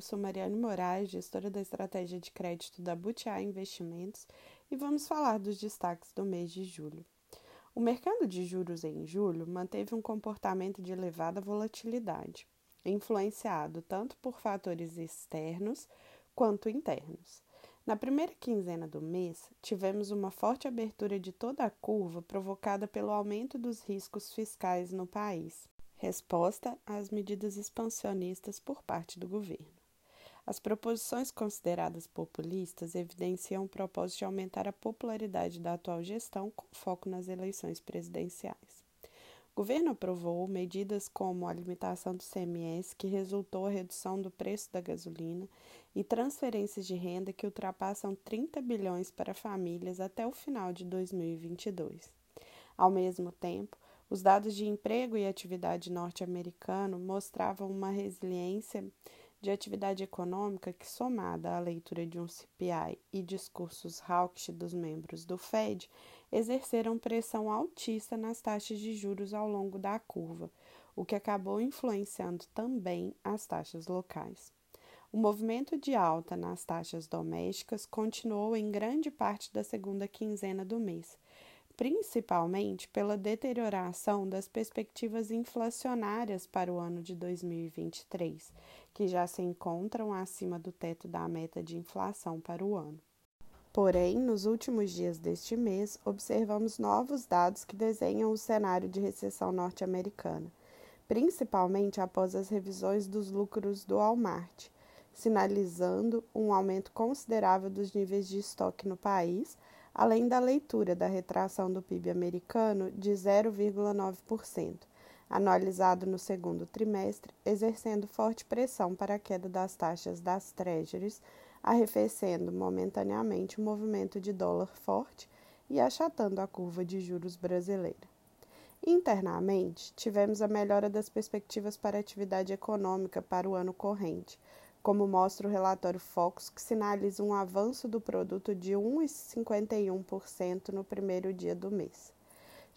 eu sou Mariane Moraes, gestora da estratégia de crédito da Butiá Investimentos, e vamos falar dos destaques do mês de julho. O mercado de juros em julho manteve um comportamento de elevada volatilidade, influenciado tanto por fatores externos quanto internos. Na primeira quinzena do mês, tivemos uma forte abertura de toda a curva provocada pelo aumento dos riscos fiscais no país resposta às medidas expansionistas por parte do governo. As proposições consideradas populistas evidenciam o propósito de aumentar a popularidade da atual gestão com foco nas eleições presidenciais. O governo aprovou medidas como a limitação do CMS, que resultou a redução do preço da gasolina, e transferências de renda que ultrapassam 30 bilhões para famílias até o final de 2022. Ao mesmo tempo, os dados de emprego e atividade norte-americano mostravam uma resiliência de atividade econômica que, somada à leitura de um CPI e discursos hawkish dos membros do Fed, exerceram pressão altista nas taxas de juros ao longo da curva, o que acabou influenciando também as taxas locais. O movimento de alta nas taxas domésticas continuou em grande parte da segunda quinzena do mês, principalmente pela deterioração das perspectivas inflacionárias para o ano de 2023, que já se encontram acima do teto da meta de inflação para o ano. Porém, nos últimos dias deste mês, observamos novos dados que desenham o cenário de recessão norte-americana, principalmente após as revisões dos lucros do Walmart, sinalizando um aumento considerável dos níveis de estoque no país além da leitura da retração do PIB americano de 0,9%, analisado no segundo trimestre, exercendo forte pressão para a queda das taxas das treasuries, arrefecendo momentaneamente o movimento de dólar forte e achatando a curva de juros brasileira. Internamente, tivemos a melhora das perspectivas para a atividade econômica para o ano corrente, como mostra o relatório Focus, que sinaliza um avanço do produto de 1,51% no primeiro dia do mês.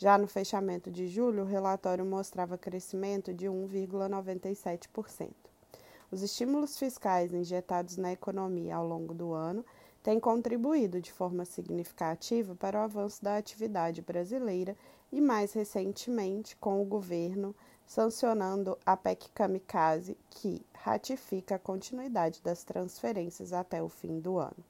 Já no fechamento de julho, o relatório mostrava crescimento de 1,97%. Os estímulos fiscais injetados na economia ao longo do ano têm contribuído de forma significativa para o avanço da atividade brasileira e, mais recentemente, com o governo sancionando a PEC Kamikaze, que ratifica a continuidade das transferências até o fim do ano.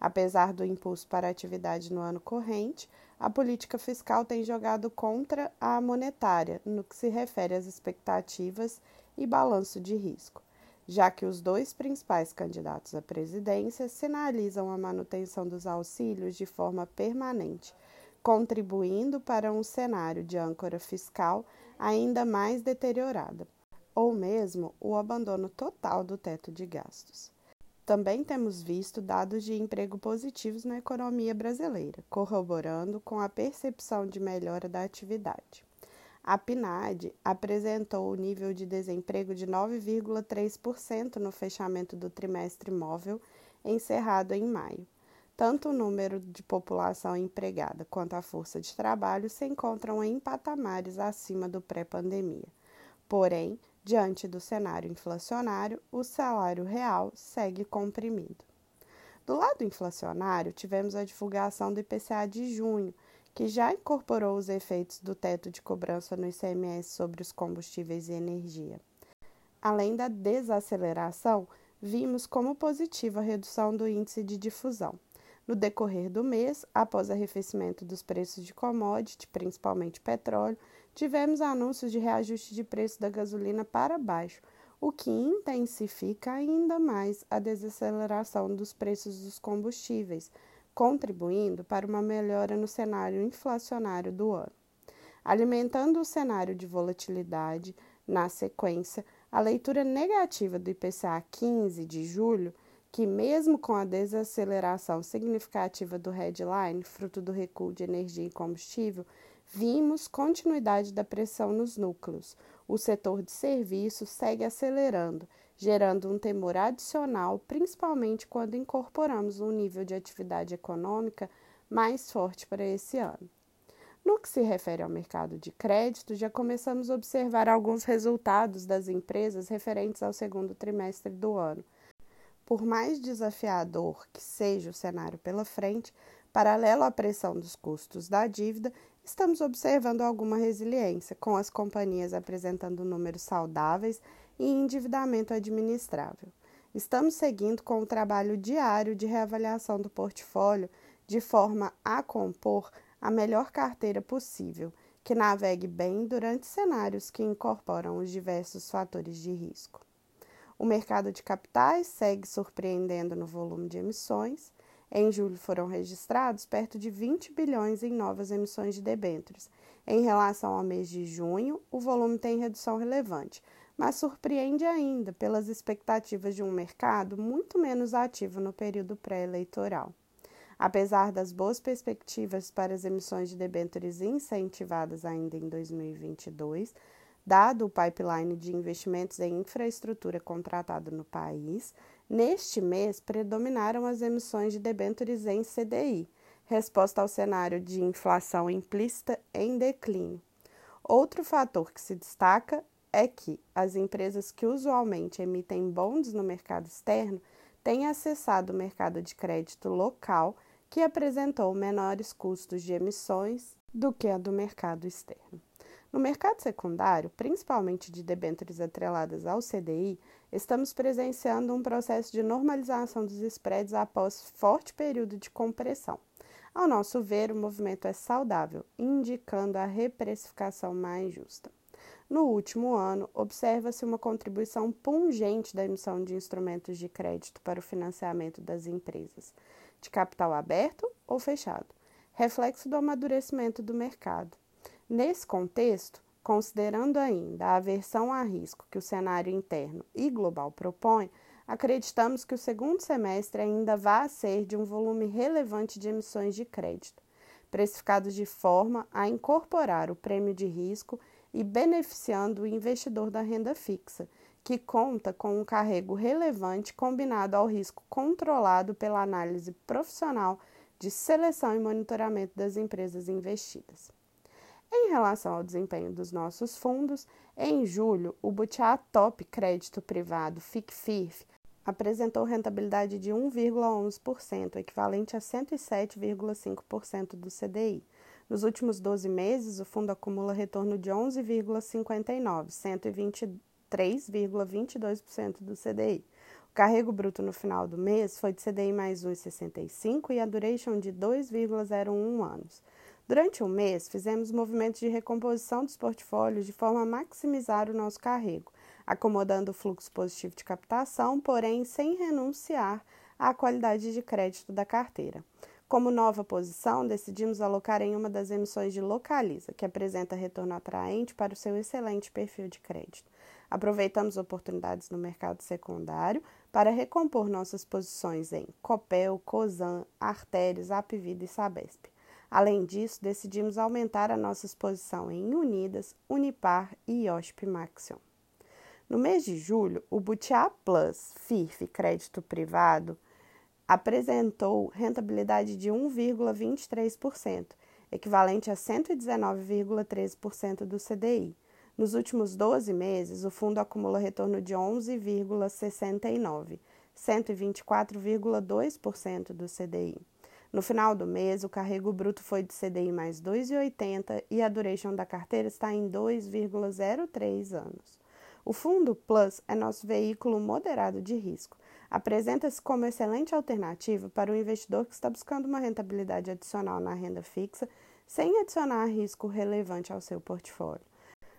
Apesar do impulso para a atividade no ano corrente, a política fiscal tem jogado contra a monetária no que se refere às expectativas e balanço de risco, já que os dois principais candidatos à presidência sinalizam a manutenção dos auxílios de forma permanente, contribuindo para um cenário de âncora fiscal ainda mais deteriorada, ou mesmo o abandono total do teto de gastos. Também temos visto dados de emprego positivos na economia brasileira, corroborando com a percepção de melhora da atividade. A PNAD apresentou o nível de desemprego de 9,3% no fechamento do trimestre móvel, encerrado em maio. Tanto o número de população empregada quanto a força de trabalho se encontram em patamares acima do pré-pandemia. Porém, diante do cenário inflacionário, o salário real segue comprimido. Do lado inflacionário, tivemos a divulgação do IPCA de junho, que já incorporou os efeitos do teto de cobrança no ICMS sobre os combustíveis e energia. Além da desaceleração, vimos como positiva a redução do índice de difusão. No decorrer do mês, após arrefecimento dos preços de commodity, principalmente petróleo, tivemos anúncios de reajuste de preço da gasolina para baixo, o que intensifica ainda mais a desaceleração dos preços dos combustíveis, contribuindo para uma melhora no cenário inflacionário do ano. Alimentando o cenário de volatilidade, na sequência, a leitura negativa do IPCA 15 de julho que, mesmo com a desaceleração significativa do headline, fruto do recuo de energia e combustível, vimos continuidade da pressão nos núcleos. O setor de serviços segue acelerando, gerando um temor adicional, principalmente quando incorporamos um nível de atividade econômica mais forte para esse ano. No que se refere ao mercado de crédito, já começamos a observar alguns resultados das empresas referentes ao segundo trimestre do ano por mais desafiador que seja o cenário pela frente, paralelo à pressão dos custos da dívida, estamos observando alguma resiliência, com as companhias apresentando números saudáveis e endividamento administrável. Estamos seguindo com o trabalho diário de reavaliação do portfólio de forma a compor a melhor carteira possível, que navegue bem durante cenários que incorporam os diversos fatores de risco. O mercado de capitais segue surpreendendo no volume de emissões. Em julho foram registrados perto de 20 bilhões em novas emissões de debêntures. Em relação ao mês de junho, o volume tem redução relevante, mas surpreende ainda pelas expectativas de um mercado muito menos ativo no período pré-eleitoral. Apesar das boas perspectivas para as emissões de debêntures incentivadas ainda em 2022, dado o pipeline de investimentos em infraestrutura contratado no país, neste mês predominaram as emissões de debêntures em CDI, resposta ao cenário de inflação implícita em declínio. Outro fator que se destaca é que as empresas que usualmente emitem bonds no mercado externo têm acessado o mercado de crédito local, que apresentou menores custos de emissões do que a do mercado externo. No mercado secundário, principalmente de debêntures atreladas ao CDI, estamos presenciando um processo de normalização dos spreads após forte período de compressão. Ao nosso ver, o movimento é saudável, indicando a reprecificação mais justa. No último ano, observa-se uma contribuição pungente da emissão de instrumentos de crédito para o financiamento das empresas, de capital aberto ou fechado, reflexo do amadurecimento do mercado. Nesse contexto, considerando ainda a aversão a risco que o cenário interno e global propõe, acreditamos que o segundo semestre ainda vai ser de um volume relevante de emissões de crédito, precificados de forma a incorporar o prêmio de risco e beneficiando o investidor da renda fixa, que conta com um carrego relevante combinado ao risco controlado pela análise profissional de seleção e monitoramento das empresas investidas. Em relação ao desempenho dos nossos fundos, em julho, o Butiá Top Crédito Privado FICFIRF apresentou rentabilidade de 1,11%, equivalente a 107,5% do CDI. Nos últimos 12 meses, o fundo acumula retorno de 11,59, 123,22% do CDI. O carrego bruto no final do mês foi de CDI mais 1,65 e a duration de 2,01 anos. Durante um mês, fizemos movimentos de recomposição dos portfólios de forma a maximizar o nosso carrego, acomodando o fluxo positivo de captação, porém sem renunciar à qualidade de crédito da carteira. Como nova posição, decidimos alocar em uma das emissões de Localiza, que apresenta retorno atraente para o seu excelente perfil de crédito. Aproveitamos oportunidades no mercado secundário para recompor nossas posições em Copel, Cosan, Artérios, Apvida e Sabesp. Além disso, decidimos aumentar a nossa exposição em Unidas, Unipar e IOSP Maxion. No mês de julho, o Butiá Plus FIRF Crédito Privado apresentou rentabilidade de 1,23%, equivalente a 119,13% do CDI. Nos últimos 12 meses, o fundo acumula retorno de 11,69%, 124,2% do CDI. No final do mês, o carrego bruto foi de CDI mais 2,80 e a duration da carteira está em 2,03 anos. O Fundo Plus é nosso veículo moderado de risco apresenta-se como excelente alternativa para o investidor que está buscando uma rentabilidade adicional na renda fixa sem adicionar risco relevante ao seu portfólio.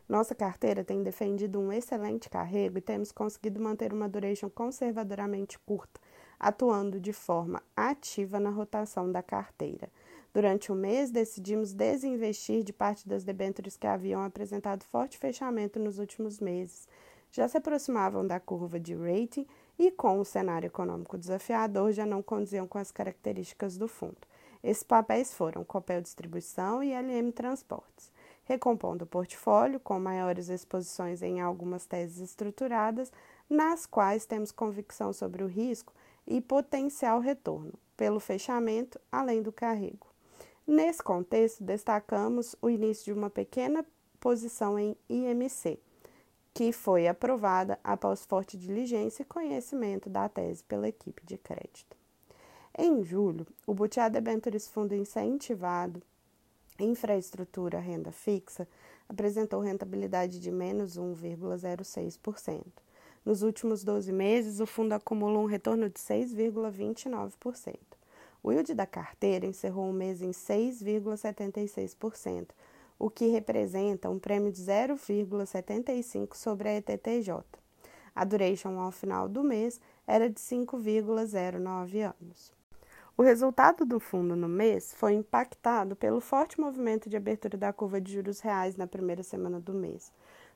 Nossa carteira tem defendido um excelente carrego e temos conseguido manter uma duration conservadoramente curta, atuando de forma ativa na rotação da carteira. Durante o mês, decidimos desinvestir de parte das debêntures que haviam apresentado forte fechamento nos últimos meses. Já se aproximavam da curva de rating e, com o cenário econômico desafiador, já não condiziam com as características do fundo. Esses papéis foram Copel Distribuição e LM Transportes, recompondo o portfólio com maiores exposições em algumas teses estruturadas, nas quais temos convicção sobre o risco e potencial retorno, pelo fechamento, além do carrego. Nesse contexto, destacamos o início de uma pequena posição em IMC que foi aprovada após forte diligência e conhecimento da tese pela equipe de crédito. Em julho, o Butiá Debentures Fundo Incentivado Infraestrutura Renda Fixa apresentou rentabilidade de menos 1,06%. Nos últimos 12 meses, o fundo acumulou um retorno de 6,29%. O yield da carteira encerrou o mês em 6,76%, o que representa um prêmio de 0,75 sobre a ETTJ. A duration ao final do mês era de 5,09 anos. O resultado do fundo no mês foi impactado pelo forte movimento de abertura da curva de juros reais na primeira semana do mês,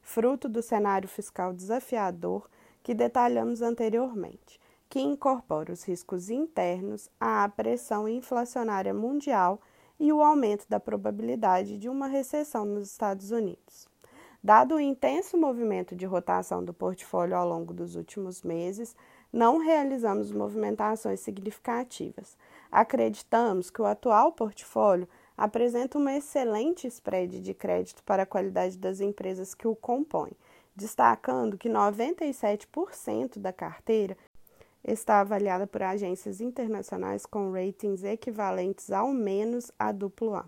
fruto do cenário fiscal desafiador que detalhamos anteriormente, que incorpora os riscos internos à pressão inflacionária mundial e o aumento da probabilidade de uma recessão nos Estados Unidos. Dado o intenso movimento de rotação do portfólio ao longo dos últimos meses, não realizamos movimentações significativas. Acreditamos que o atual portfólio apresenta uma excelente spread de crédito para a qualidade das empresas que o compõem, destacando que 97% da carteira está avaliada por agências internacionais com ratings equivalentes ao menos a A.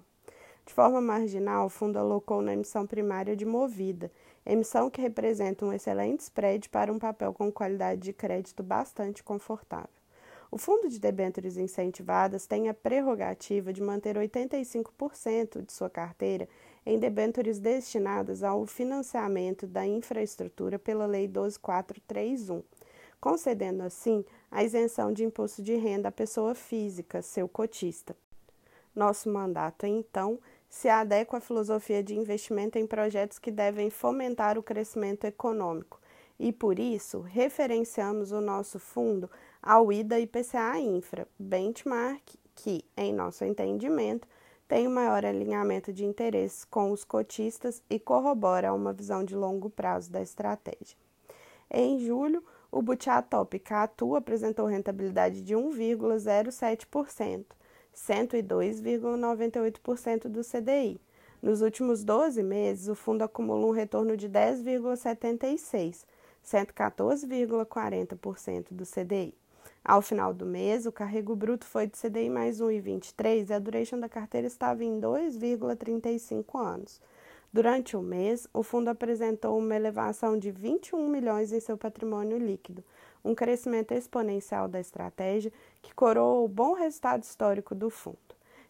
De forma marginal, o fundo alocou na emissão primária de Movida emissão que representa um excelente spread para um papel com qualidade de crédito bastante confortável. O fundo de debêntures incentivadas tem a prerrogativa de manter 85% de sua carteira em debêntures destinadas ao financiamento da infraestrutura pela Lei 12431, concedendo assim a isenção de imposto de renda à pessoa física, seu cotista. Nosso mandato, então, se adequa à filosofia de investimento em projetos que devem fomentar o crescimento econômico e, por isso, referenciamos o nosso fundo ao IDA IPCA Infra, benchmark que, em nosso entendimento, tem o maior alinhamento de interesses com os cotistas e corrobora uma visão de longo prazo da estratégia. Em julho, o Butiá Top Catu apresentou rentabilidade de 1,07%, 102,98% do CDI. Nos últimos 12 meses, o fundo acumulou um retorno de 10,76%, 114,40% do CDI. Ao final do mês, o carrego bruto foi de CDI mais 1,23 e a duration da carteira estava em 2,35 anos. Durante o mês, o fundo apresentou uma elevação de 21 milhões em seu patrimônio líquido, um crescimento exponencial da estratégia que coroou o bom resultado histórico do fundo.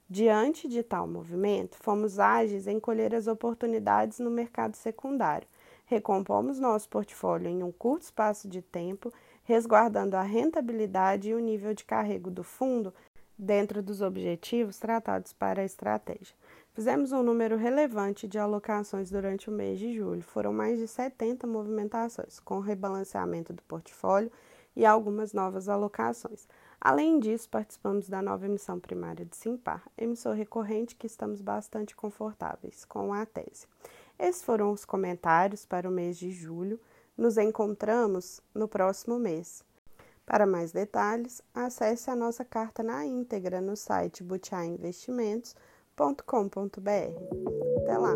Diante de tal movimento, fomos ágeis em colher as oportunidades no mercado secundário. Recompomos nosso portfólio em um curto espaço de tempo, resguardando a rentabilidade e o nível de carrego do fundo dentro dos objetivos tratados para a estratégia. Fizemos um número relevante de alocações durante o mês de julho. Foram mais de 70 movimentações, com rebalanceamento do portfólio e algumas novas alocações. Além disso, participamos da nova emissão primária de Simpar, emissor recorrente que estamos bastante confortáveis com a tese. Esses foram os comentários para o mês de julho. Nos encontramos no próximo mês. Para mais detalhes, acesse a nossa carta na íntegra no site Butiá Investimentos www.cultura.com.br. Até lá!